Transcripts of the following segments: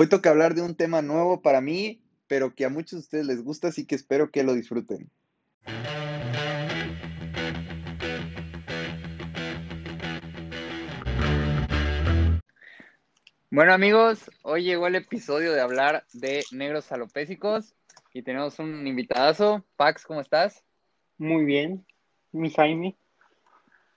Hoy toca hablar de un tema nuevo para mí, pero que a muchos de ustedes les gusta, así que espero que lo disfruten. Bueno amigos, hoy llegó el episodio de hablar de negros alopésicos y tenemos un invitadazo. Pax, ¿cómo estás? Muy bien, mi Jaime.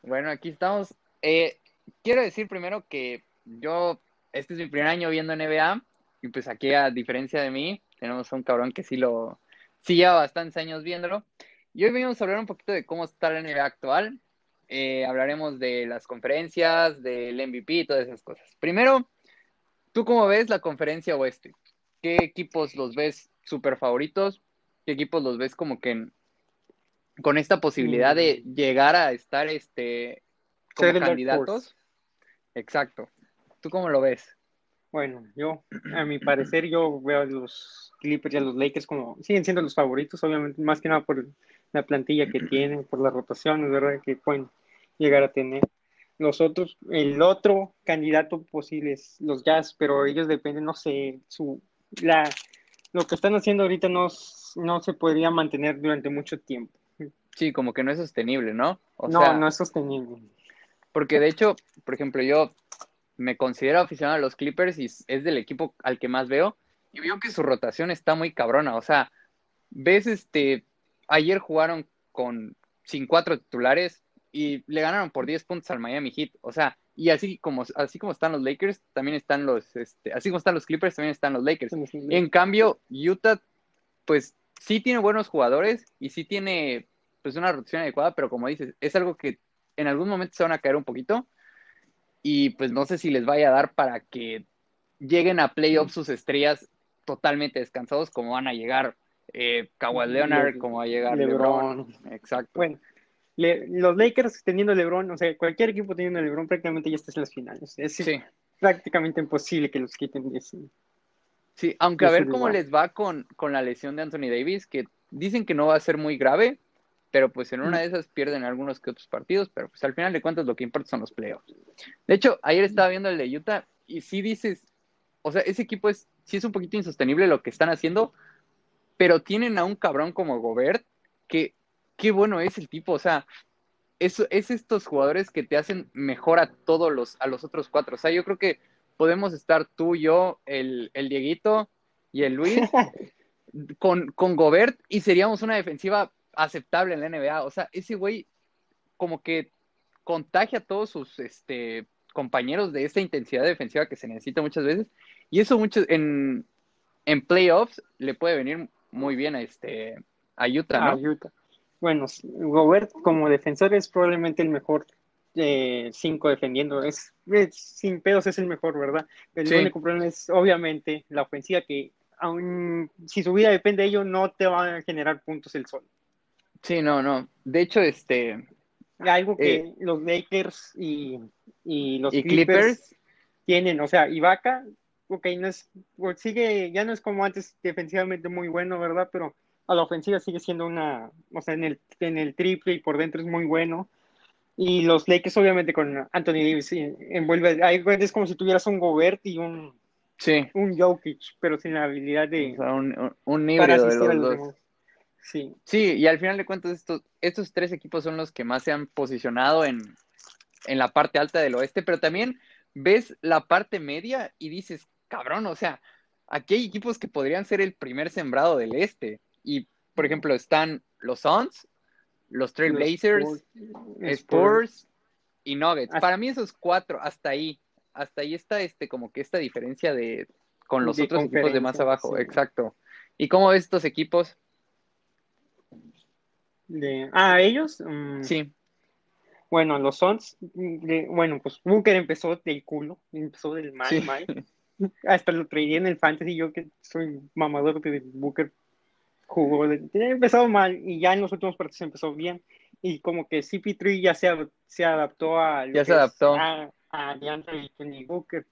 Bueno, aquí estamos. Eh, quiero decir primero que yo, este es mi primer año viendo NBA y pues aquí a diferencia de mí, tenemos un cabrón que sí lo, sí lleva bastantes años viéndolo. Y hoy venimos a hablar un poquito de cómo está la NBA actual. Eh, hablaremos de las conferencias, del MVP y todas esas cosas. Primero, ¿tú cómo ves la conferencia oeste? ¿Qué equipos los ves súper favoritos? ¿Qué equipos los ves como que con esta posibilidad de mm. llegar a estar este como candidatos? Exacto. ¿Tú cómo lo ves? Bueno, yo, a mi parecer, yo veo a los Clippers y a los Lakers como siguen siendo los favoritos, obviamente, más que nada por la plantilla que tienen, por las rotaciones, ¿verdad? Que pueden llegar a tener. Los otros, el otro candidato posible es los Jazz, pero ellos dependen, no sé, su, la, lo que están haciendo ahorita no, no se podría mantener durante mucho tiempo. Sí, como que no es sostenible, ¿no? no, no es sostenible. Porque de hecho, por ejemplo, yo me considero aficionado a los Clippers y es del equipo al que más veo. Y veo que su rotación está muy cabrona. O sea, ves, este, ayer jugaron con sin cuatro titulares y le ganaron por 10 puntos al Miami Heat. O sea, y así como, así como están los Lakers, también están los, este, así como están los Clippers, también están los Lakers. En cambio, Utah, pues sí tiene buenos jugadores y sí tiene pues una rotación adecuada, pero como dices, es algo que en algún momento se van a caer un poquito y pues no sé si les vaya a dar para que lleguen a playoffs sus estrellas totalmente descansados como van a llegar eh, Kawhi Leonard, como va a llegar LeBron. Exacto. Bueno, los Lakers teniendo LeBron, o sea, cualquier equipo teniendo LeBron prácticamente ya está en las finales. Es prácticamente imposible que los quiten de ese. Sí, aunque a ver cómo les va con, con la lesión de Anthony Davis, que dicen que no va a ser muy grave, pero pues en una de esas pierden algunos que otros partidos, pero pues al final de cuentas lo que importa son los playoffs. De hecho, ayer estaba viendo el de Utah y sí dices, o sea, ese equipo es, sí es un poquito insostenible lo que están haciendo, pero tienen a un cabrón como Gobert, que qué bueno es el tipo, o sea, es, es estos jugadores que te hacen mejor a todos los, a los otros cuatro. O sea, yo creo que podemos estar tú, yo, el, el Dieguito y el Luis con, con Gobert y seríamos una defensiva aceptable en la NBA. O sea, ese güey como que contagia a todos sus este, compañeros de esta intensidad defensiva que se necesita muchas veces. Y eso mucho en, en playoffs le puede venir muy bien a este a Utah, ¿no? Bueno, Gobert como defensor es probablemente el mejor eh, cinco defendiendo. Es, sin pedos es el mejor, ¿verdad? El único problema es obviamente la ofensiva que aun si su vida depende de ello no te va a generar puntos el sol. Sí, no, no. De hecho, este. Algo que eh, los Lakers y, los Clippers, tienen, o sea, Ibaka, ok, no es, pues, sigue, ya no es como antes defensivamente muy bueno, ¿verdad? Pero a la ofensiva sigue siendo una, o sea, en el, en el triple y por dentro es muy bueno. Y los Lakers, obviamente, con Anthony Davis, envuelve, es como si tuvieras un Gobert y un, sí. un Jokic, pero sin la habilidad de. O sea, un, un, híbrido de los dos. Sí. Sí, y al final de cuentas estos, estos tres equipos son los que más se han posicionado en, la parte alta del oeste, pero también ves la parte media y dices, cabrón, o sea, aquí hay equipos que podrían ser el primer sembrado del este. Y, por ejemplo, están los Suns, los Trailblazers, Spurs, Spurs y Nuggets. Para mí esos cuatro, hasta ahí, hasta ahí está este, como que esta diferencia de con los otros equipos de más abajo, exacto. ¿Y cómo ves estos equipos? De, ah, ellos. Mm, sí. Bueno, los Sons, bueno, pues Booker empezó del culo, empezó del mal, mal. Hasta lo traía en el fantasy, yo que soy mamador de Booker, jugó, empezó mal y ya en los últimos partidos empezó bien. Y como que CP3 ya se, se adaptó a... Ya se adaptó. A, a y Booker.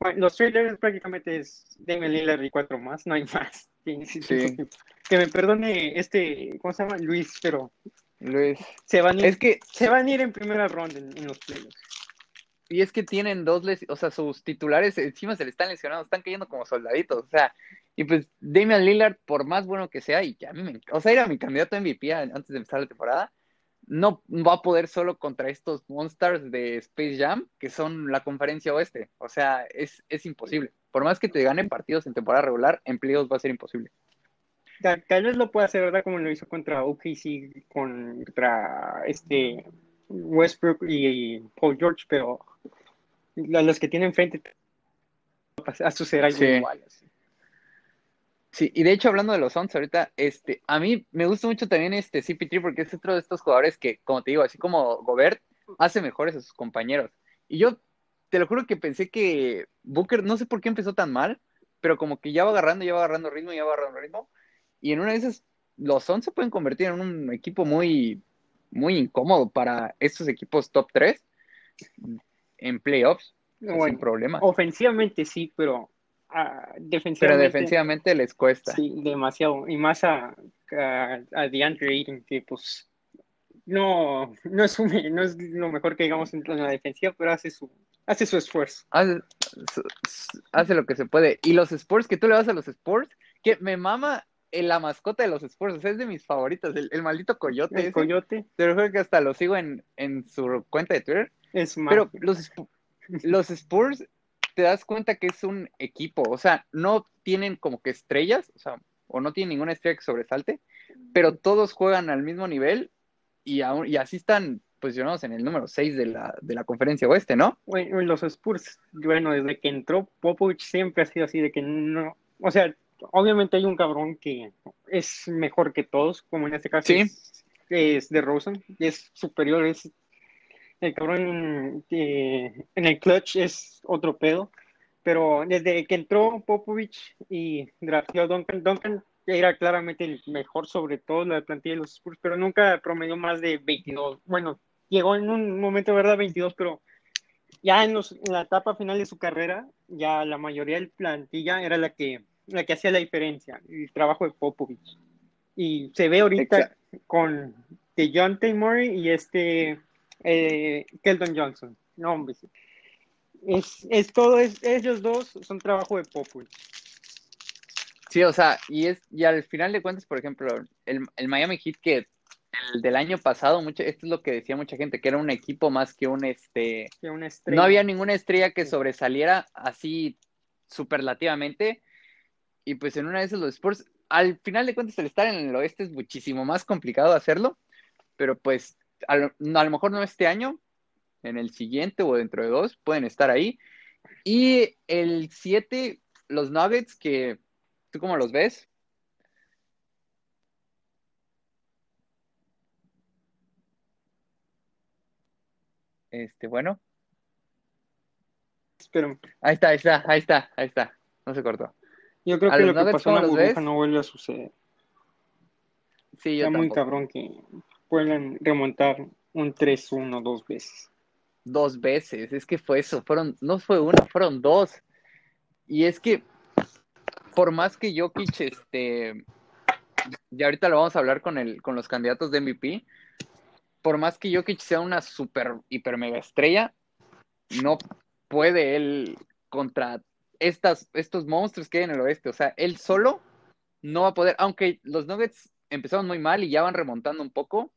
Bueno, los trailers prácticamente es Damian Lillard y cuatro más, no hay más. Que me perdone este, ¿cómo se llama? Luis, pero Luis. Se van a ir, es que se van a ir en primera ronda en, los playoffs. y es que tienen dos, les o sea, sus titulares encima se le están lesionando, están cayendo como soldaditos, o sea, y pues Damian Lillard, por más bueno que sea, y que a mí me o sea, era mi candidato a MVP antes de empezar la temporada, no va a poder solo contra estos Monsters de Space Jam, que son la conferencia oeste, o sea, es, es imposible. Por más que te ganen partidos en temporada regular, en playoffs va a ser imposible. Tal, vez lo pueda hacer, ¿verdad? Como lo hizo contra OKC, contra este Westbrook y, Paul George, pero los que tienen frente a suceder algo igual. Sí, y de hecho hablando de los Suns ahorita, este, a mí me gusta mucho también este CP3 porque es otro de estos jugadores que, como te digo, así como Gobert, hace mejores a sus compañeros. Y yo te lo juro que pensé que Booker, no sé por qué empezó tan mal, pero como que ya va agarrando, ya va agarrando ritmo, ya va agarrando ritmo. Y en una de esas, los Suns se pueden convertir en un equipo muy, muy incómodo para estos equipos top 3 en playoffs, sin problema. Ofensivamente sí, pero uh, defensivamente. Pero defensivamente les cuesta. Sí, demasiado. Y más a, a, DeAndre Ayton, que pues no, no, es no es lo mejor que digamos en la defensiva, pero hace su, hace su esfuerzo. Hace, hace lo que se puede. Y los sports, que tú le vas a los sports, que me mama la mascota de los Spurs, es de mis favoritos, el, maldito coyote. El coyote. Te lo que hasta lo sigo en, su cuenta de Twitter. Es Pero los, los Spurs, te das cuenta que es un equipo, o sea, no tienen como que estrellas, o sea, o no tienen ninguna estrella que sobresalte, pero todos juegan al mismo nivel y, y así están posicionados en el número 6 de la, de la conferencia oeste, ¿no? Bueno, los Spurs, bueno, desde que entró Popovich siempre ha sido así, de que no, o sea, obviamente hay un cabrón que es mejor que todos, como en este caso es, de Rosen, es superior, es el cabrón en el clutch es otro pedo, pero desde que entró Popovich y drafteó Duncan, Duncan era claramente el mejor sobre todo la plantilla de los Spurs, pero nunca promedió más de 22. Bueno, llegó en un momento, ¿verdad? 22, pero ya en, los, en la etapa final de su carrera, ya la mayoría del plantilla era la que la que hacía la diferencia, el trabajo de Popovich. Y se ve ahorita con con John Murray y este eh, Keldon Johnson. No, hombre. Es, es todo, es, ellos dos son trabajo de Popovich. Sí, o sea, y es y al final de cuentas, por ejemplo, el, el Miami Heat que el del año pasado, mucho, esto es lo que decía mucha gente, que era un equipo más que un este. no había ninguna estrella que sobresaliera así superlativamente. Y pues en una de esas los Spurs, al final de cuentas el estar en el oeste es muchísimo más complicado hacerlo, pero pues a lo, mejor no este año, en el siguiente o dentro de dos pueden estar ahí. Y el 7, los Nuggets, que tú cómo los ves? Este, bueno. Ahí está, ahí está, ahí está, ahí está. No se cortó. Yo creo que lo que pasó en la burbuja no vuelve a suceder. Sí, yo muy cabrón que puedan remontar un 3-1 dos veces. Dos veces, es que fue eso, fueron, no fue una, fueron dos. Y es que, por más que Jokic, este, y ahorita lo vamos a hablar con, el, con los candidatos de MVP, por más que Jokic sea una super, hiper mega estrella, no puede él contra estas, estos monstruos que hay en el oeste. O sea, él solo no va a poder, aunque los Nuggets empezaron muy mal y ya van remontando un poco,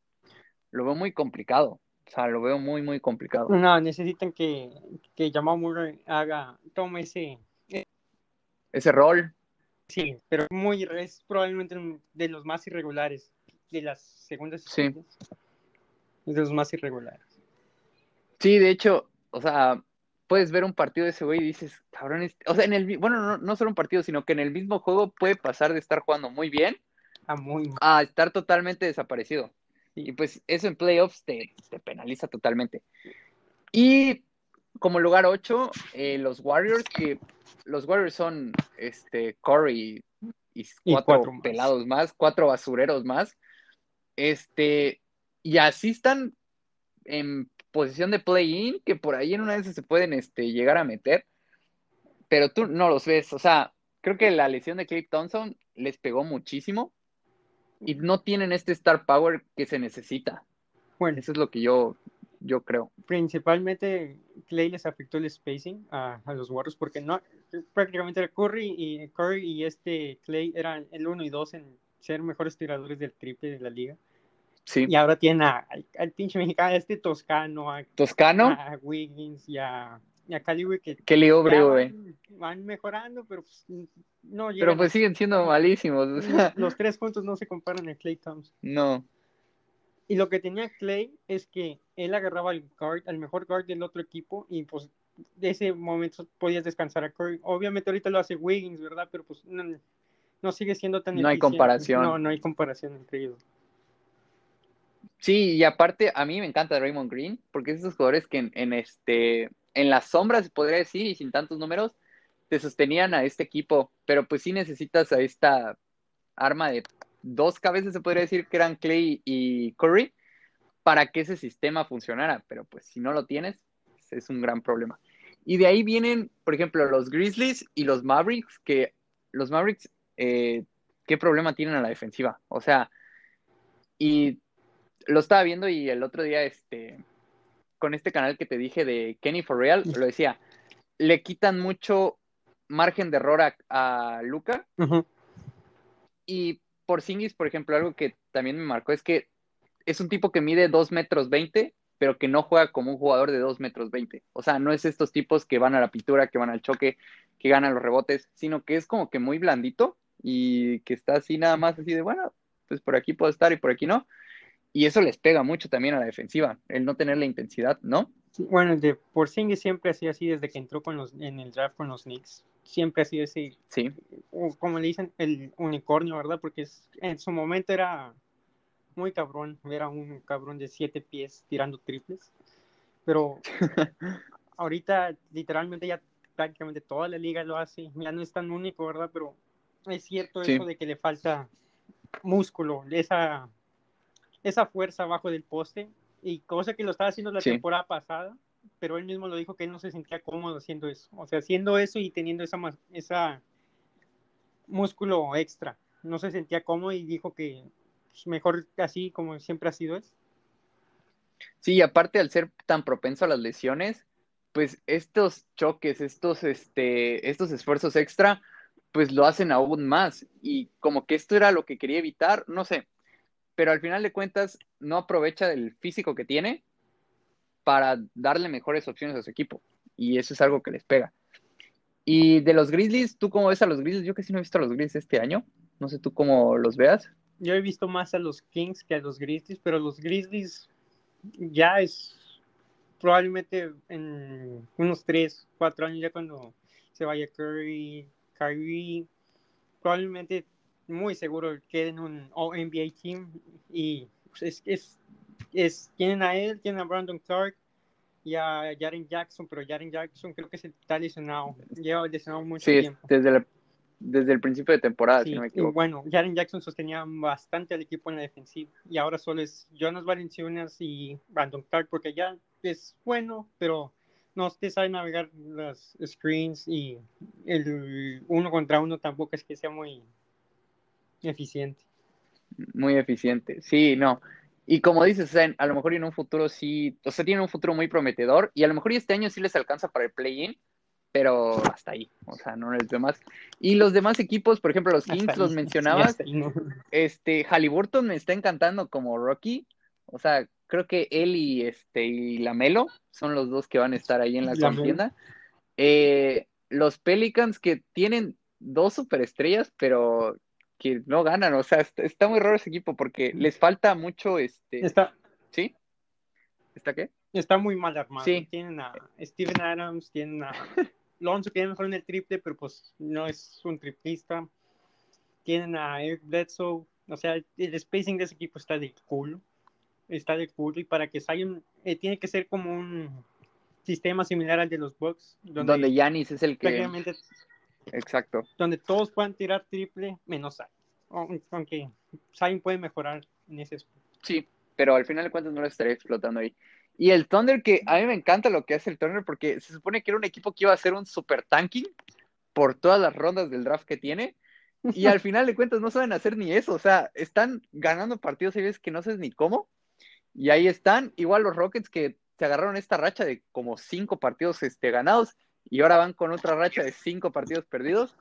lo veo muy complicado. O sea, lo veo muy, muy complicado. No, necesitan que, que Jamal Murray haga, tome ese... Ese rol. Sí, pero muy, es probablemente de los más irregulares de las segundas sí. de los más irregulares. Sí, de hecho, o sea, puedes ver un partido de ese güey y dices, cabrón, o sea, en el, bueno, no, solo un partido, sino que en el mismo juego puede pasar de estar jugando muy bien a, muy... a estar totalmente desaparecido. Y pues eso en playoffs te, penaliza totalmente. Y como lugar 8, eh, los Warriors, que los Warriors son este, Corey y cuatro, pelados más. cuatro basureros más. Este, y así están en posición de play-in, que por ahí en una vez se pueden este, llegar a meter, pero tú no los ves. O sea, creo que la lesión de Clay Thompson les pegó muchísimo y no tienen este star power que se necesita. Bueno, eso es lo que yo yo creo. Principalmente Clay les afectó el spacing a, los Warriors porque no prácticamente era Curry y Curry y este Clay eran el 1 y 2 en ser mejores tiradores del triple de la liga. Sí. Y ahora tiene al pinche mexicano, este Toscano, a, Toscano, a Wiggins y a, y a Cali que Kelly van, van, mejorando, pero pues, no llegan. Pero pues siguen siendo malísimos. Los tres puntos no se comparan a Clay Thompson. No. Y lo que tenía Clay es que él agarraba al guard, al mejor guard del otro equipo y pues de ese momento podías descansar a Curry. Obviamente ahorita lo hace Wiggins, ¿verdad? Pero pues no, sigue siendo tan No hay comparación. No, no hay comparación entre ellos. Sí, y aparte a mí me encanta Raymond Green porque es esos jugadores que en, este en las sombras se podría decir y sin tantos números te sostenían a este equipo, pero pues sí necesitas a esta arma de dos cabezas, se podría decir que eran Clay y Curry, para que ese sistema funcionara. Pero pues si no lo tienes, es un gran problema. Y de ahí vienen, por ejemplo, los Grizzlies y los Mavericks, que los Mavericks, eh, ¿qué problema tienen a la defensiva? O sea, y lo estaba viendo y el otro día, este, con este canal que te dije de Kenny for Real, lo decía, le quitan mucho margen de error a, Luca. Y por Singis, por ejemplo, algo que también me marcó es que es un tipo que mide 2 metros 20, pero que no juega como un jugador de 2 metros 20. O sea, no es estos tipos que van a la pintura, que van al choque, que ganan los rebotes, sino que es como que muy blandito y que está así nada más así de, bueno, pues por aquí puedo estar y por aquí no. Y eso les pega mucho también a la defensiva, el no tener la intensidad, ¿no? bueno, de Porzingis siempre ha sido así desde que entró con los, en el draft con los Knicks. Siempre ha sido así. Sí. como le dicen, el unicornio, ¿verdad? Porque es, en su momento era muy cabrón. Era un cabrón de siete pies tirando triples. Pero ahorita, literalmente, ya prácticamente toda la liga lo hace. Ya no es tan único, ¿verdad? Pero es cierto eso de que le falta músculo, esa, esa fuerza abajo del poste y cosa que lo estaba haciendo la temporada pasada, pero él mismo lo dijo que él no se sentía cómodo haciendo eso, o sea, haciendo eso y teniendo esa, esa músculo extra, no se sentía cómodo y dijo que pues, mejor así como siempre ha sido es. Sí, aparte al ser tan propenso a las lesiones, pues estos choques, estos, este, estos esfuerzos extra, pues lo hacen aún más. Y como que esto era lo que quería evitar, no sé, pero al final de cuentas no aprovecha del físico que tiene para darle mejores opciones a su equipo. Y eso es algo que les pega. Y de los Grizzlies, ¿tú cómo ves a los Grizzlies? Yo casi no he visto a los Grizzlies este año. No sé tú cómo los veas. Yo he visto más a los Kings que a los Grizzlies, pero los Grizzlies ya es probablemente en unos 3, 4 años ya cuando se vaya Curry, Kyrie, probablemente muy seguro que en un NBA team y pues, es, es, tienen a él, tienen a Brandon Clark y a Jaren Jackson, pero Jaren Jackson creo que se está lesionado, lleva lesionado mucho sí, tiempo. Desde, desde el principio de temporada, sí, Y bueno, Jaren Jackson sostenía bastante al equipo en la defensiva y ahora solo es Jonas Valenciunas y Brandon Clark porque ya es bueno, pero no te sabe navegar las screens y el uno contra uno tampoco es que sea muy Eficiente. Muy eficiente, sí, no. Y como dices, a lo mejor en un futuro sí, o sea, tiene un futuro muy prometedor y a lo mejor este año sí les alcanza para el play-in, pero hasta ahí, o sea, no los demás. Y los demás equipos, por ejemplo, los Kings los mencionabas, este, Halliburton me está encantando como Rocky, o sea, creo que él y este y Lamelo son los dos que van a estar ahí en la contienda. Eh, los Pelicans que tienen dos superestrellas, pero que no ganan, o sea, está, muy raro ese equipo porque les falta mucho este. Está. ¿Sí? ¿Está qué? Está muy mal armado. Sí. Tienen a Steven Adams, tienen a Lonzo que mejor en el triple, pero pues no es un triplista. Tienen a Eric Bledsoe, o sea, el spacing de ese equipo está de culo. Está de culo y para que Zion eh, tiene que ser como un sistema similar al de los Bucks. Donde Yanis es el que Exacto. Donde todos puedan tirar triple menos Zion. Aunque Zion puede mejorar en ese. Sí, pero al final de cuentas no lo estaría explotando ahí. Y el Thunder, que a mí me encanta lo que hace el Thunder, porque se supone que era un equipo que iba a hacer un super tanking por todas las rondas del draft que tiene. Y al final de cuentas no saben hacer ni eso. O sea, están ganando partidos y ves que no sabes ni cómo. Y ahí están. Igual los Rockets que se agarraron esta racha de como cinco partidos este, ganados y ahora van con otra racha de cinco partidos perdidos.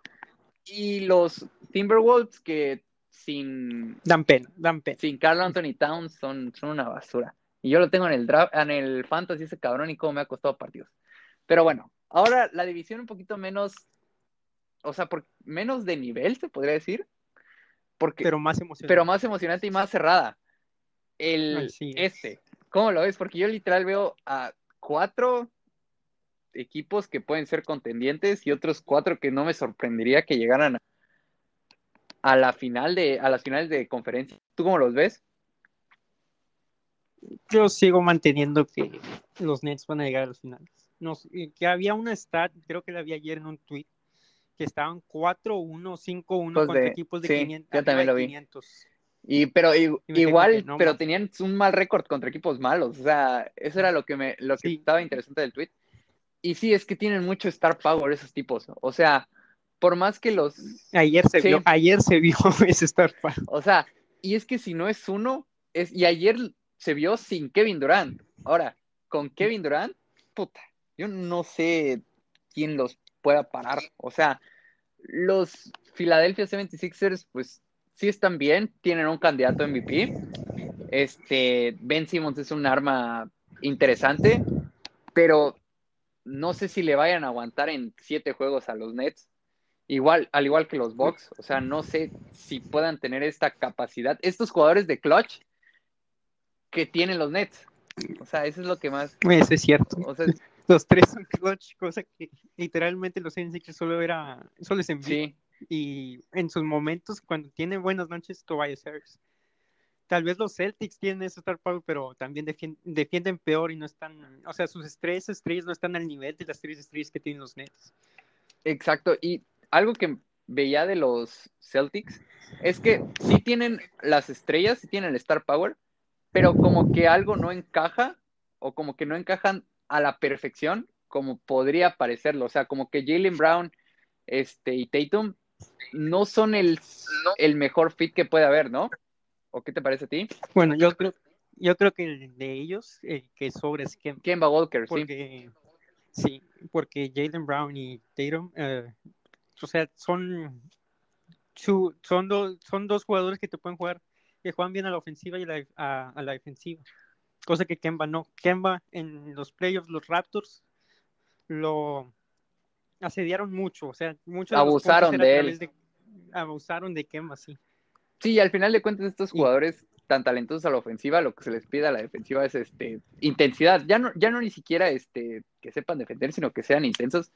Y los Timberwolves que sin... Dan pena, dan pena. Sin Carl Anthony Towns son, son una basura. Y yo lo tengo en el draft, en el fantasy ese cabrón y cómo me ha costado partidos. Pero bueno, ahora la división un poquito menos, o sea, por, menos de nivel, se podría decir. Porque, pero más emocionante. Pero más emocionante y más cerrada. El este. ¿Cómo lo ves? Porque yo literal veo a cuatro equipos que pueden ser contendientes y otros cuatro que no me sorprendería que llegaran a, la final de, a las finales de conferencia. ¿Tú cómo los ves? Yo sigo manteniendo que los Nets van a llegar a las finales. que había una stat, creo que la vi ayer en un tweet, que estaban 4-1, 5-1 contra equipos de 500. Yo también lo vi. Y, pero igual, pero tenían un mal récord contra equipos malos. O sea, eso era lo que me, lo que estaba interesante del tweet. Y sí, es que tienen mucho star power esos tipos. O sea, por más que los. Ayer se vio, ayer se vio ese star power. O sea, y es que si no es uno, es, y ayer se vio sin Kevin Durant. Ahora, con Kevin Durant, puta, yo no sé quién los pueda parar. O sea, los Philadelphia 76ers, pues sí están bien, tienen un candidato MVP. Este, Ben Simmons es un arma interesante, pero no sé si le vayan a aguantar en siete juegos a los Nets. Igual, al igual que los Bucks, o sea, no sé si puedan tener esta capacidad. Estos jugadores de clutch que tienen los Nets. O sea, eso es lo que más. Eso es cierto. los tres son clutch, cosa que literalmente los Celtics solo era, solo es en sí. Y en sus momentos, cuando tienen buenas noches, Tobias Harris tal vez los Celtics tienen ese star power, pero también defienden, peor y no están, o sea, sus estrellas estrellas no están al nivel de las tres estrellas que tienen los Nets. Exacto, y algo que veía de los Celtics es que sí tienen las estrellas, sí tienen el star power, pero como que algo no encaja o como que no encajan a la perfección como podría parecerlo, o sea, como que Jalen Brown este, y Tatum no son el, el mejor fit que puede haber, ¿no? ¿O qué te parece a ti? Bueno, yo creo, yo creo que el de ellos, el que sobre es Kemba Walker, porque, sí. Sí, porque Jalen Brown y Tatum, eh, o sea, son, son, son dos jugadores que te pueden jugar, que juegan bien a la ofensiva y a, la defensiva. Cosa que Kemba no. Kemba en los playoffs, los Raptors, lo asediaron mucho, o sea, muchos abusaron de él. abusaron de Kemba, sí. Sí, al final de cuentas, estos jugadores tan talentosos a la ofensiva, lo que se les pide a la defensiva es este intensidad. Ya no, ya no ni siquiera este, que sepan defender, sino que sean intensos.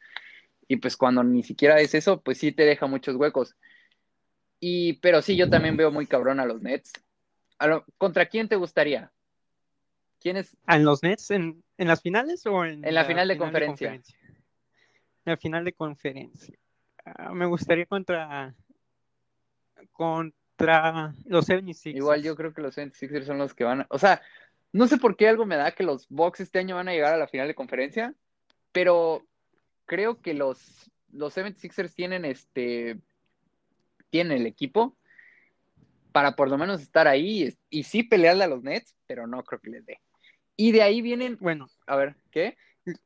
Y pues cuando ni siquiera es eso, pues sí te deja muchos huecos. Y, pero sí, yo también veo muy cabrón a los Nets. ¿Contra quién te gustaría? ¿Quién es? ¿En los Nets? ¿En, las finales o en, en la, final, de, conferencia? En la final de conferencia. Ah, me gustaría contra, contra los 76 Igual yo creo que los 76ers son los que van a... O sea, no sé por qué algo me da que los Bucks este año van a llegar a la final de conferencia, pero creo que los, los 76ers tienen este... Tienen el equipo para por lo menos estar ahí y, sí pelearle a los Nets, pero no creo que les dé. Y de ahí vienen, bueno, a ver, ¿qué?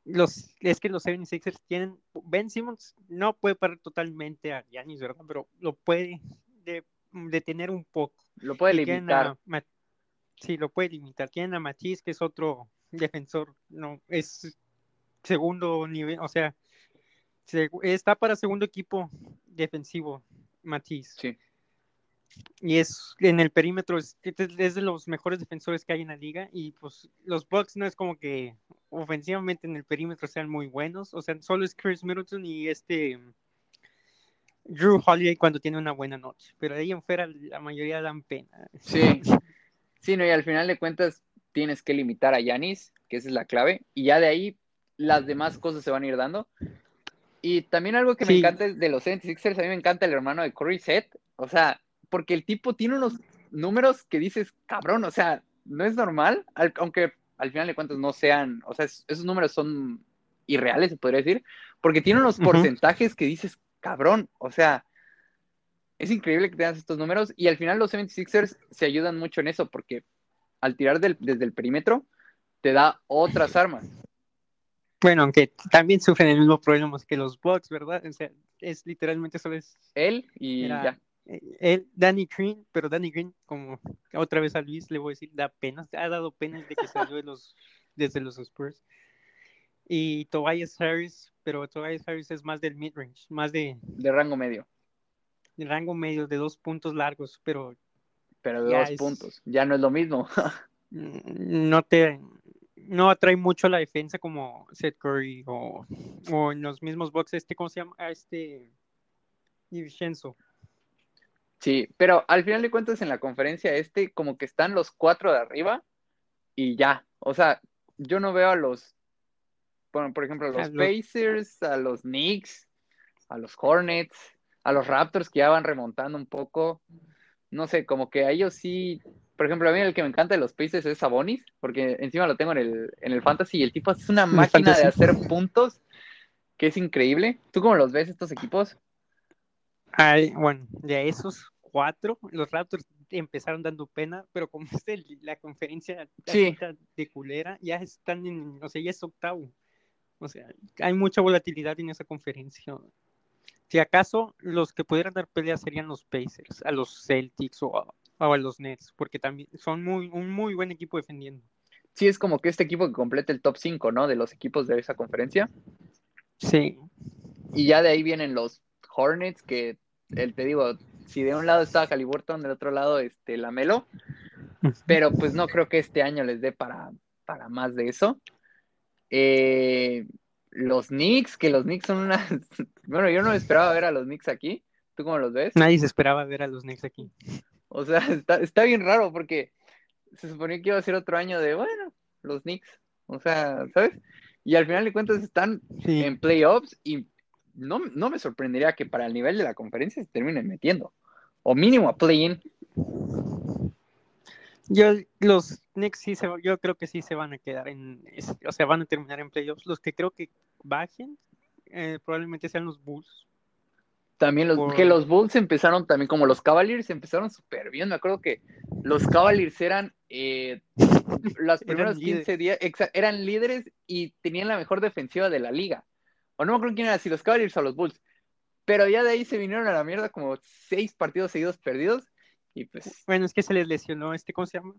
Los, es que los 76ers tienen, Ben Simmons no puede parar totalmente a Giannis, ¿verdad? Pero lo puede, de, detener un poco. Lo puede limitar. sí, lo puede limitar. Tienen a Matisse, que es otro defensor, no, es segundo nivel, o sea, está para segundo equipo defensivo, Matisse. Sí. Y es en el perímetro, es, es, de los mejores defensores que hay en la liga. Y pues los Bucks no es como que ofensivamente en el perímetro sean muy buenos. O sea, solo es Chris Middleton y este Drew Holiday cuando tiene una buena noche, pero de ahí en fuera la mayoría dan pena. Sí, sí, no, y al final de cuentas tienes que limitar a Yanis, que esa es la clave, y ya de ahí las demás cosas se van a ir dando. Y también algo que me encanta de los 76ers, a mí me encanta el hermano de Corey Seth, o sea, porque el tipo tiene unos números que dices, cabrón, o sea, no es normal, aunque al final de cuentas no sean, o sea, esos números son irreales, se podría decir, porque tiene unos porcentajes que dices, cabrón, o sea, es increíble que tengas estos números y al final los 76ers se ayudan mucho en eso porque al tirar desde el perímetro te da otras armas. Bueno, aunque también sufren el mismo problema que los Bucks, ¿verdad? O sea, es literalmente solo es... Él y ya. Él, Danny Green, pero Danny Green, como otra vez a Luis le voy a decir, da pena, ha dado pena desde que salió de los, desde los Spurs. Y Tobias Harris, pero Tobias Harris es más del mid-range, más de... De rango medio. De rango medio, de dos puntos largos, pero... Pero de dos puntos, ya no es lo mismo. no te no atrae mucho la defensa como Seth Curry o, en los mismos boxes, este, ¿cómo se llama? Este Vincenzo. Sí, pero al final de cuentas en la conferencia este como que están los cuatro de arriba y ya. O sea, yo no veo a los, bueno, por ejemplo, a los, Pacers, a los Knicks, a los Hornets, a los Raptors que ya van remontando un poco. No sé, como que a ellos sí por ejemplo, a mí el que me encanta de los Pacers es Sabonis, porque encima lo tengo en el, en el Fantasy y el tipo es una máquina de hacer puntos que es increíble. ¿Tú cómo los ves estos equipos? Ay, bueno, de esos cuatro, los Raptors empezaron dando pena, pero como es la conferencia de culera, ya están en, o sea, ya es octavo. O sea, hay mucha volatilidad en esa conferencia. Si acaso los que pudieran dar pelea serían los Pacers, a los Celtics o a, o a los Nets, porque también son muy, un muy buen equipo defendiendo. Sí, es como que este equipo que completa el top 5, ¿no? De los equipos de esa conferencia. Sí. Y ya de ahí vienen los Hornets, que el, te digo, si de un lado estaba Caliburton, del otro lado este Lamelo, pero pues no creo que este año les dé para, para más de eso. Eh, los Knicks, que los Knicks son una... bueno, yo no esperaba ver a los Knicks aquí. ¿Tú cómo los ves? Nadie se esperaba ver a los Knicks aquí. O sea, está, está bien raro porque se suponía que iba a ser otro año de, bueno, los Knicks. O sea, ¿sabes? Y al final de cuentas están en playoffs y no, no, me sorprendería que para el nivel de la conferencia se terminen metiendo. O mínimo a play-in. Yo, los Knicks sí se, yo creo que sí se van a quedar en, o sea, van a terminar en playoffs. Los que creo que bajen eh, probablemente sean los Bulls. También los, que los Bulls empezaron también, como los Cavaliers, empezaron súper bien. Me acuerdo que los Cavaliers eran eh, los primeros 15 días, eran líderes y tenían la mejor defensiva de la liga. O no me acuerdo quién era, si los Cavaliers o los Bulls. Pero ya de ahí se vinieron a la mierda como seis partidos seguidos perdidos. Y pues. Bueno, es que se les lesionó este, ¿cómo se llama?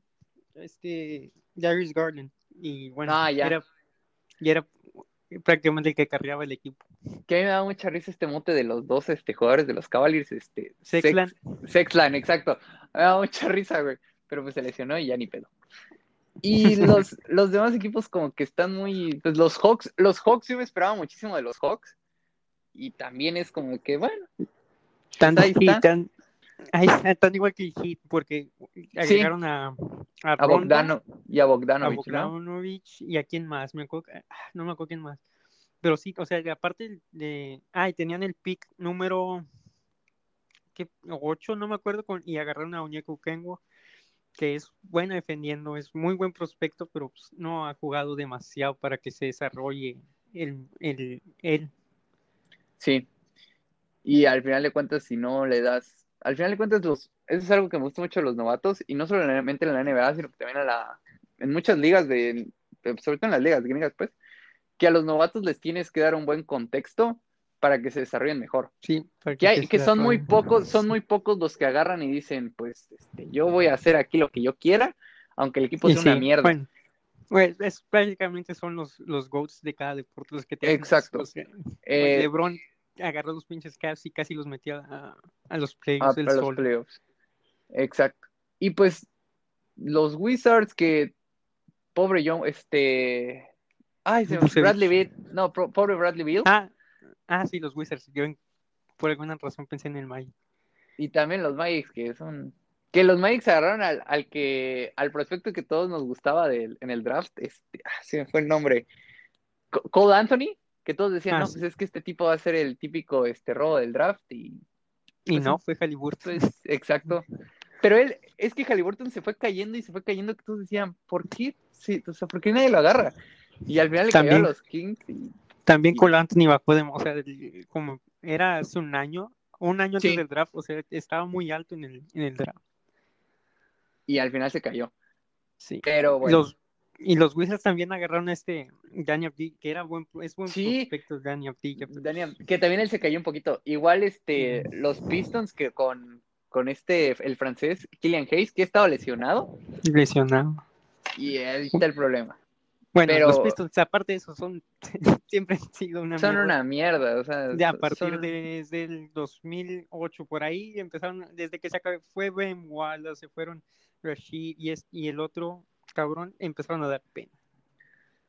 Este, Darius Garland. Y bueno, ah, ya. Era, y era prácticamente el que cargaba el equipo. Que a mí me da mucha risa este mote de los dos este, jugadores de los Cavaliers, este, Sexland. Sexland, exacto. Me da mucha risa, güey. Pero pues se lesionó y ya ni pedo. Y los, los demás equipos como que están muy, pues los Hawks, los Hawks yo me esperaba muchísimo de los Hawks. Y también es como que, bueno. Tan, ahí tan igual que el Heat, porque agregaron a, a, Bogdano y a Bogdanovich, a Bogdanovich y a quién más, me acuerdo, ah, no me acuerdo quién más. Pero sí, o sea, aparte de, ah, y tenían el pick número ¿qué? 8, no me acuerdo, con, y agarraron a Onyeko Kengo, que es bueno defendiendo, es muy buen prospecto, pero pues, no ha jugado demasiado para que se desarrolle el, el, él. Sí. Y al final de cuentas, si no le das al final de cuentas, los, eso es algo que me gusta mucho a los novatos, y no solamente en la NBA, sino que también a la, en muchas ligas, de, sobre todo en las ligas gringas, pues, que a los novatos les tienes que dar un buen contexto para que se desarrollen mejor. Sí, que, hay, que son muy pocos, son muy pocos los que agarran y dicen, pues, este, yo voy a hacer aquí lo que yo quiera, aunque el equipo sea una mierda. Bueno, pues es, prácticamente son los, los GOATs de cada deporte los que tienen. Exacto. Eh, LeBron agarró los pinches Cavs y casi los metió a, los playoffs. A, los playoffs. Exacto. Y pues los Wizards que pobre John, este ay, se Bradley Beal, no, pobre Bradley Beal. Ah, ah, sí, los Wizards. Yo por alguna razón pensé en el Magic. Y también los Magics que son que los Magics agarraron al, al que al prospecto que todos nos gustaba del, en el draft, este, ah, se me fue el nombre. Cole Anthony que todos decían, ah, no, pues es que este tipo va a ser el típico este robo del draft y... Y pues no, fue Halliburton. Pues, exacto. Pero él, es que Halliburton se fue cayendo y se fue cayendo que todos decían, ¿por qué? Sí, o sea, ¿por qué nadie lo agarra? Y al final le cayó a los Kings. También con Anthony bajó de, o sea, como era hace un año, un año antes del draft, o sea, estaba muy alto en el, en el draft. Y al final se cayó. Sí. Pero bueno. Los, y los Wizards también agarraron a este Danny Abdi, que era buen, es buen sí, prospecto Danny Abdi. que también él se cayó un poquito. Igual este, los Pistons que con, con este, el francés, Killian Hayes, que ha estado lesionado. Lesionado. Y ahí está el problema. Bueno, los Pistons, aparte de eso, son siempre han sido una son una mierda, o sea. Ya a partir de, desde el 2008, por ahí empezaron, desde que se acabó, fue Ben Wallace, se fueron Rashid y, es, y el otro cabrón, empezaron a dar pena.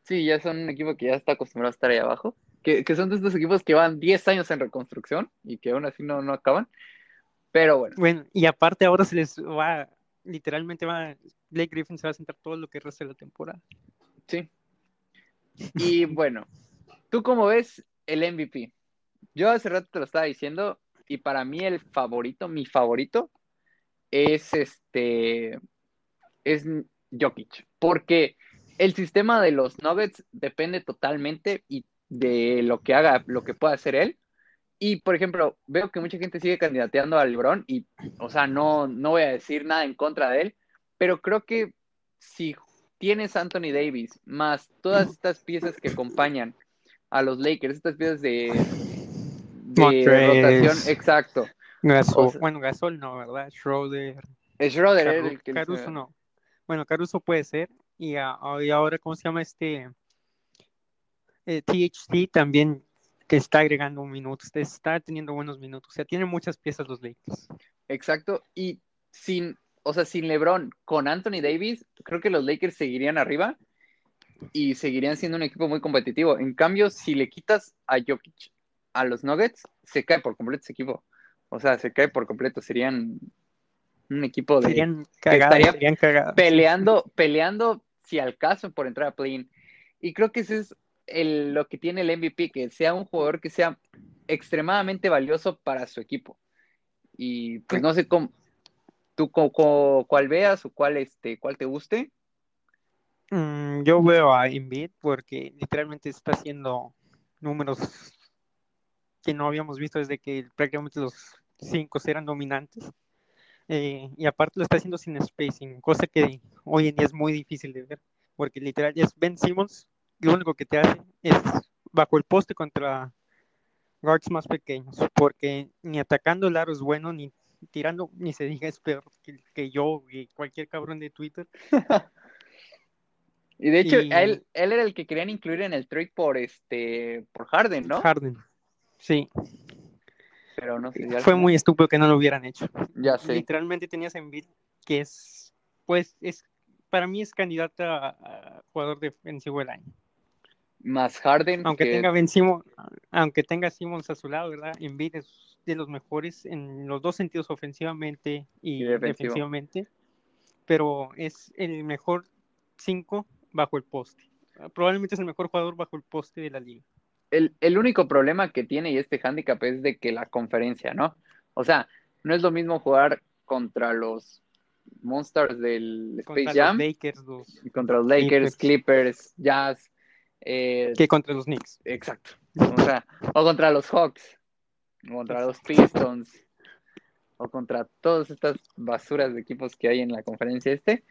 Sí, ya son un equipo que ya está acostumbrado a estar ahí abajo. Que, que son de estos equipos que van 10 años en reconstrucción y que aún así no, no acaban. Pero bueno. Bueno, y aparte ahora se les va, literalmente va, Blake Griffin se va a sentar todo lo que resta de la temporada. Sí. Y bueno, ¿tú cómo ves el MVP? Yo hace rato te lo estaba diciendo y para mí el favorito, mi favorito, es este, es Jokic, porque el sistema de los Nuggets depende totalmente y de lo que haga, lo que pueda hacer él. Y, por ejemplo, veo que mucha gente sigue candidateando a LeBron y, o sea, no, no voy a decir nada en contra de él, pero creo que si tienes Anthony Davis más todas estas piezas que acompañan a los Lakers, estas piezas de, rotación, exacto. bueno, Gasol no, ¿verdad? Schroeder. Schroeder, Caruso no. Bueno, Caruso puede ser. Y, ahora, ¿cómo se llama este? THT eh, también que está agregando minutos, está teniendo buenos minutos. O sea, tiene muchas piezas los Lakers. Exacto. Y sin o sea, sin LeBron, con Anthony Davis, creo que los Lakers seguirían arriba y seguirían siendo un equipo muy competitivo. En cambio, si le quitas a Jokic a los Nuggets, se cae por completo ese equipo. O sea, se cae por completo. Serían un equipo de. Serían cagados, Peleando, peleando, si al caso, por entrar a play-in. Y creo que eso es el, lo que tiene el MVP, que sea un jugador que sea extremadamente valioso para su equipo. Y pues no sé cómo, ¿Tú cuál veas o cuál, este, cuál te guste? Mm, yo veo a Embiid porque literalmente está haciendo números que no habíamos visto desde que prácticamente los cinco eran dominantes. Eh, y aparte lo está haciendo sin spacing, cosa que hoy en día es muy difícil de ver, porque literal es Ben Simmons, lo único que te hace es bajo el poste contra guards más pequeños, porque ni atacando el aro es bueno, ni tirando, ni se diga, es peor que, yo y cualquier cabrón de Twitter. y de hecho, Él, él era el que querían incluir en el trade por este por Harden, ¿no? Harden, sí. Pero no sé. Fue muy estúpido que no lo hubieran hecho. Ya sé. Literalmente tenías en Bill que es, pues, es, para mí es candidato a, jugador defensivo del año más Harden. Aunque tenga Ben aunque tenga Simmons a su lado, ¿verdad? Embiid es de los mejores en los dos sentidos, ofensivamente y, defensivamente, pero es el mejor 5 bajo el poste. Probablemente es el mejor jugador bajo el poste de la liga. El, único problema que tiene y este handicap es de que la conferencia, ¿no? O sea, no es lo mismo jugar contra los Monsters del Space Jam. Los contra los Lakers, Clippers, Jazz. Eh, que contra los Knicks. Exacto. O sea, o contra los Hawks contra los Pistons o contra todas estas basuras de equipos que hay en la conferencia este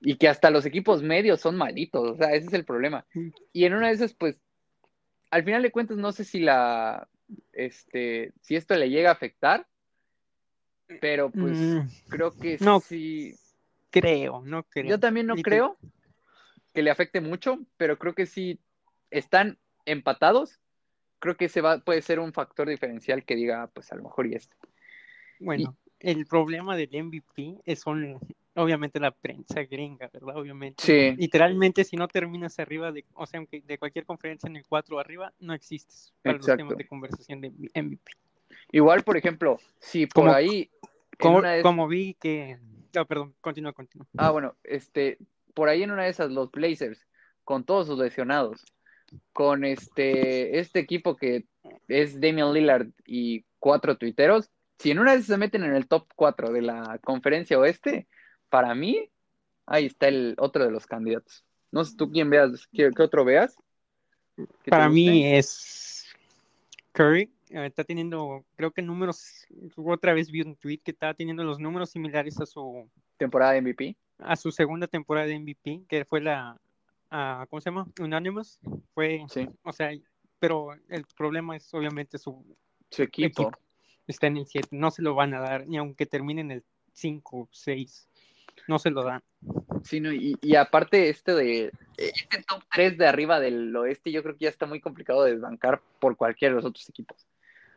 y que hasta los equipos medios son malitos, o sea, ese es el problema. Y en una de esas, pues, al final de cuentas, no sé si la, este, si esto le llega a afectar, pero pues mm, creo que no sí. Creo, no creo. Yo también no creo que le afecte mucho, pero creo que sí están empatados creo que ese va, puede ser un factor diferencial que diga, pues a lo mejor y este. Bueno, el problema del MVP es son, obviamente, la prensa gringa, ¿verdad? Obviamente. Sí. Literalmente, si no terminas arriba de, o sea, de cualquier conferencia en el 4 arriba, no existes para los temas de conversación de MVP. Igual, por ejemplo, si por ahí. Como, como vi que. Ah, perdón, continúa, continúa. Ah, bueno, este, por ahí en una de esas, los Blazers, con todos sus lesionados, con este, este equipo que es Damian Lillard y cuatro tuiteros, si en una vez se meten en el top 4 de la conferencia oeste, para mí, ahí está el otro de los candidatos. No sé tú quién veas, qué, otro veas. Para mí es Curry. Eh, está teniendo, creo que números, otra vez vi un tweet que estaba teniendo los números similares a su temporada de MVP. A su segunda temporada de MVP, que fue la a, ¿cómo se llama? Unanimous. Fue, o sea, pero el problema es obviamente su, su equipo. Está en el 7, no se lo van a dar, ni aunque termine en el 5, 6, no se lo dan. Sí, y, y, aparte este de este top 3 de arriba del oeste, yo creo que ya está muy complicado de desbancar por cualquiera de los otros equipos.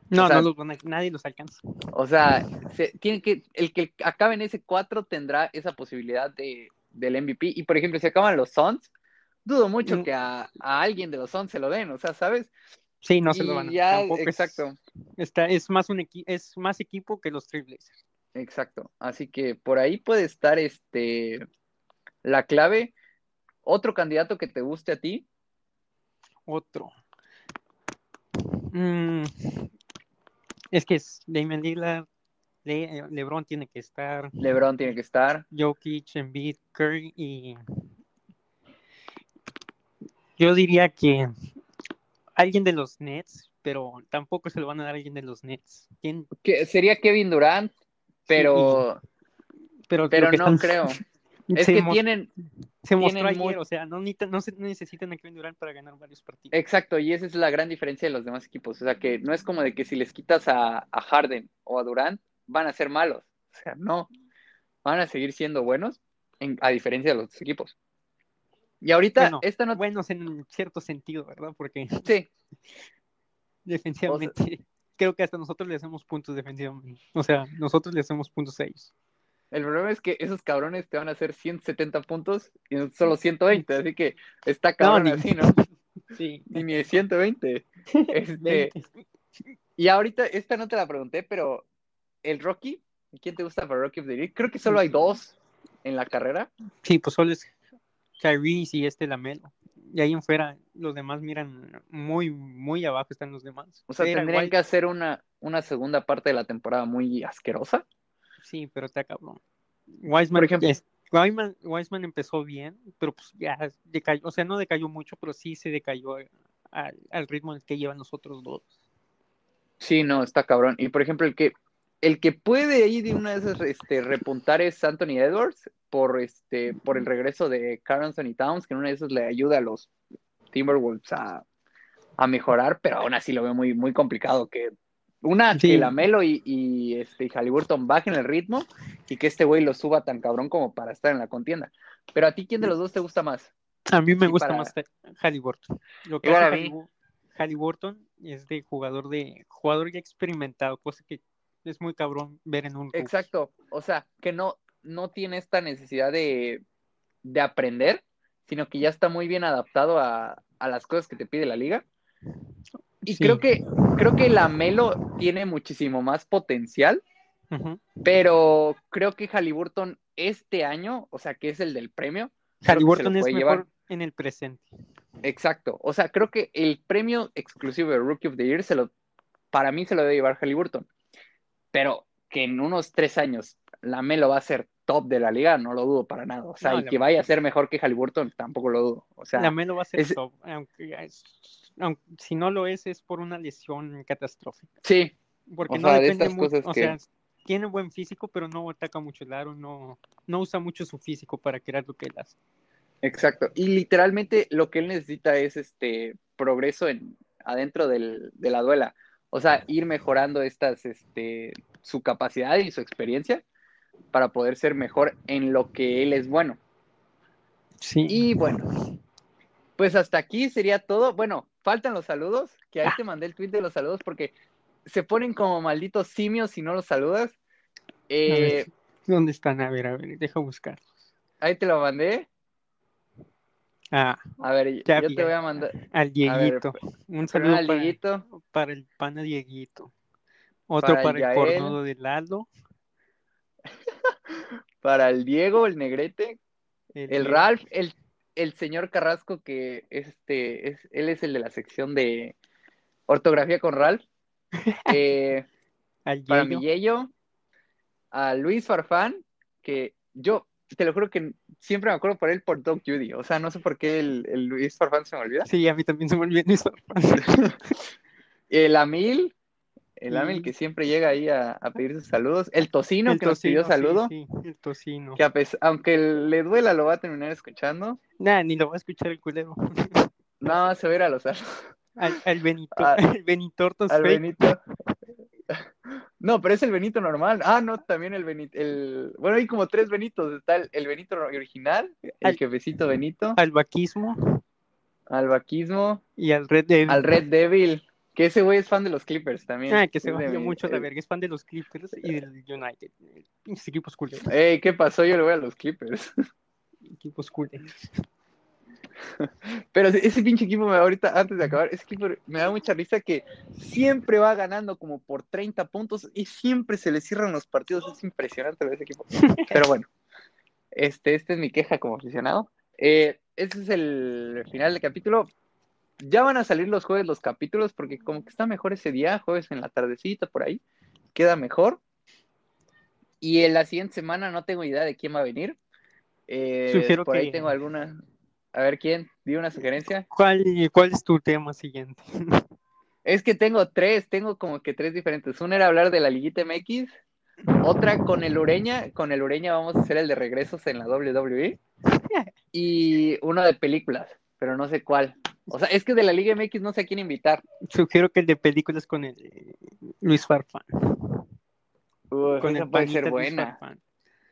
No, no los nadie los alcanza. O sea, se, tiene que, el que acabe en ese 4 tendrá esa posibilidad de, del MVP. Y por ejemplo, si acaban los Suns, dudo mucho mm. que a, alguien de los 11 se lo den, o sea, ¿sabes? Sí, no se lo van a ya, Exacto. está, es, más un es más equipo que los Trailblazers. Exacto. Así que por ahí puede estar este la clave. ¿Otro candidato que te guste a ti? Otro. Mm, es que es Damon Lillard, Le, LeBron tiene que estar. LeBron tiene que estar. Jokic, Embiid, Curry y yo diría que alguien de los Nets, pero tampoco se lo van a dar a alguien de los Nets. Que sería Kevin Durant, pero, pero, no creo. Es que tienen. Se mostró ayer, o sea, no, no, se necesitan a Kevin Durant para ganar varios partidos. Exacto, y esa es la gran diferencia de los demás equipos. O sea, que no es como de que si les quitas a, a Harden o a Durant, van a ser malos. O sea, no. Van a seguir siendo buenos, a diferencia de los otros equipos. Y ahorita, esta no. Buenos en cierto sentido, ¿verdad? Porque. Sí. defensivamente. Creo que hasta nosotros le hacemos puntos defensivamente. O sea, nosotros le hacemos puntos a ellos. El problema es que esos cabrones te van a hacer 170 puntos y solo 120, así que está cabrón así, ¿no? Sí. Y ni de 120. Este... y ahorita, esta no te la pregunté, pero el Rocky, ¿quién te gusta para Rocky of the Year? Creo que solo hay dos en la carrera. Sí, pues solo es Kyrie y este Lamelo. Y ahí en fuera, los demás miran muy, muy abajo están los demás. O sea, tendrían que hacer una, una segunda parte de la temporada muy asquerosa. Sí, pero está cabrón. Wiseman, Wiseman, Wiseman, empezó bien, pero pues ya decayó, o sea, no decayó mucho, pero sí se decayó al, al ritmo en el que llevan los otros dos. Sí, no, está cabrón. Y por ejemplo, el que el que puede ahí de una de esas este, repuntar es Anthony Edwards por, este, por el regreso de Carl y Towns, que en una de esas le ayuda a los Timberwolves a, mejorar, pero aún así lo veo muy, muy complicado. Que una, que la Melo y, y este, Halliburton bajen el ritmo y que este güey lo suba tan cabrón como para estar en la contienda. Pero a ti, ¿quién de los dos te gusta más? A mí me gusta más Halliburton. Lo que Halliburton es de jugador de jugador ya experimentado, cosa que es muy cabrón ver en un. Exacto, o sea, que no, no tiene esta necesidad de, aprender, sino que ya está muy bien adaptado a, las cosas que te pide la liga. Y creo que creo que la Melo tiene muchísimo más potencial, pero creo que Halliburton este año, o sea, que es el del premio, Halliburton es mejor en el presente. Exacto, o sea, creo que el premio exclusivo de Rookie of the Year se lo, para mí se lo debe llevar Halliburton pero que en unos tres años la Melo va a ser top de la liga, no lo dudo para nada. O sea, y que vaya a ser mejor que Halliburton, tampoco lo dudo. O sea, la Melo va a ser top, aunque, si no lo es, es por una lesión catastrófica. Sí. Porque no depende mucho, o sea, tiene buen físico, pero no ataca mucho el aro, no, no usa mucho su físico para crear lo que él hace. Exacto. Y literalmente lo que él necesita es este progreso en, adentro del, de la duela. O sea, ir mejorando estas, este, su capacidad y su experiencia para poder ser mejor en lo que él es bueno. Sí. Y bueno, pues hasta aquí sería todo. Bueno, faltan los saludos, que ahí te mandé el tweet de los saludos porque se ponen como malditos simios si no los saludas. Eh, ¿Dónde están? A ver, a ver, deja buscarlos. Ahí te lo mandé. Ah, a ver, yo te voy a mandar. Al Dieguito. un saludo para, Dieguito. para el pana Dieguito. Otro para, el cornudo de Lalo. para el Diego, el Negrete. El, Ralph, el, el, señor Carrasco, que este, es, él es el de la sección de ortografía con Ralph. Eh, para mi Yello. A Luis Farfán, que yo te lo juro que siempre me acuerdo por él por Doc Judy. O sea, no sé por qué el, el Luis Farfán se me olvida. Sí, a mí también se me olvida Luis Farfán. el Amil, El Amel que siempre llega ahí a, pedir sus saludos. El Tocino que nos pidió saludo. Sí, el Tocino. Que aunque le duela, lo va a terminar escuchando. Nah, ni lo va a escuchar el culero. No, se va a ir a los al, al Benito, ah, al Benito Al Benito. No, pero es el Benito normal. Ah, no, también el Benito. El... Bueno, hay como tres Benitos. Está el, Benito original, el jefecito Benito. Al vaquismo. Al vaquismo. Y al Red Devil. Al Red Devil. Que ese güey es fan de los Clippers también. Ah, que se va mucho la verga. Es fan de los Clippers y del United. Pinches equipos culeros. Ey, ¿qué pasó? Yo le voy a los Clippers. Equipos culeros. Pero ese pinche equipo, ahorita, antes de acabar, ese equipo me da mucha risa que siempre va ganando como por 30 puntos y siempre se le cierran los partidos. Es impresionante ese equipo. Pero bueno, este, este es mi queja como aficionado. Eh, este es el final del capítulo. Ya van a salir los jueves los capítulos porque como que está mejor ese día, jueves en la tardecita por ahí, queda mejor. Y en la siguiente semana no tengo idea de quién va a venir. Eh, Sugiero por ahí tengo alguna. A ver quién, di una sugerencia. ¿Cuál, ¿Cuál es tu tema siguiente? Es que tengo tres, tengo como que tres diferentes. Una era hablar de la Liguita MX, otra con el Ureña, con el Ureña vamos a hacer el de regresos en la WWE, y uno de películas, pero no sé cuál. O sea, es que de la Liga MX no sé a quién invitar. Sugiero que el de películas con el eh, Luis Farfán. con esa puede ser buena.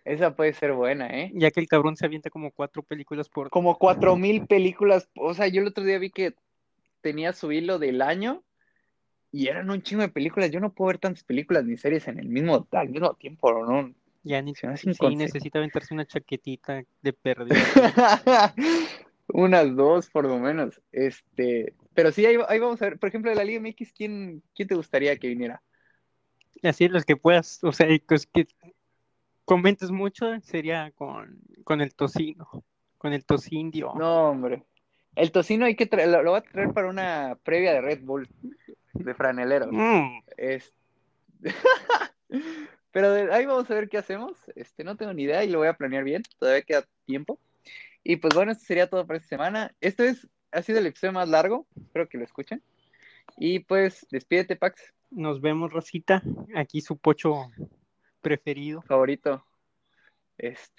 Esa puede ser buena, ¿eh? Ya que el cabrón se avienta como cuatro películas por. Como cuatro mil películas. O sea, yo el otro día vi que tenía su hilo del año y eran un chingo de películas. Yo no puedo ver tantas películas ni series en el mismo, al mismo tiempo, ¿no? Ya ni sí, necesita aventarse una chaquetita de pérdida. Unas dos, por lo menos. Este, pero sí, ahí, vamos a ver. Por ejemplo, de la Liga MX, ¿quién, ¿quién te gustaría que viniera? Así los que puedas, o sea, pues, que comentes mucho sería con, con el tocino, con el tocindio. No, hombre. El tocino hay que lo, voy a traer para una previa de Red Bull, de franelero. Mm. Es... Pero ahí vamos a ver qué hacemos. Este, no tengo ni idea y lo voy a planear bien. Todavía queda tiempo. Y pues bueno, esto sería todo por esta semana. Esto es, ha sido el episodio más largo. Espero que lo escuchen. Y pues, despídete, Pax. Nos vemos, Rosita. Aquí su pocho preferido. Favorito. Este,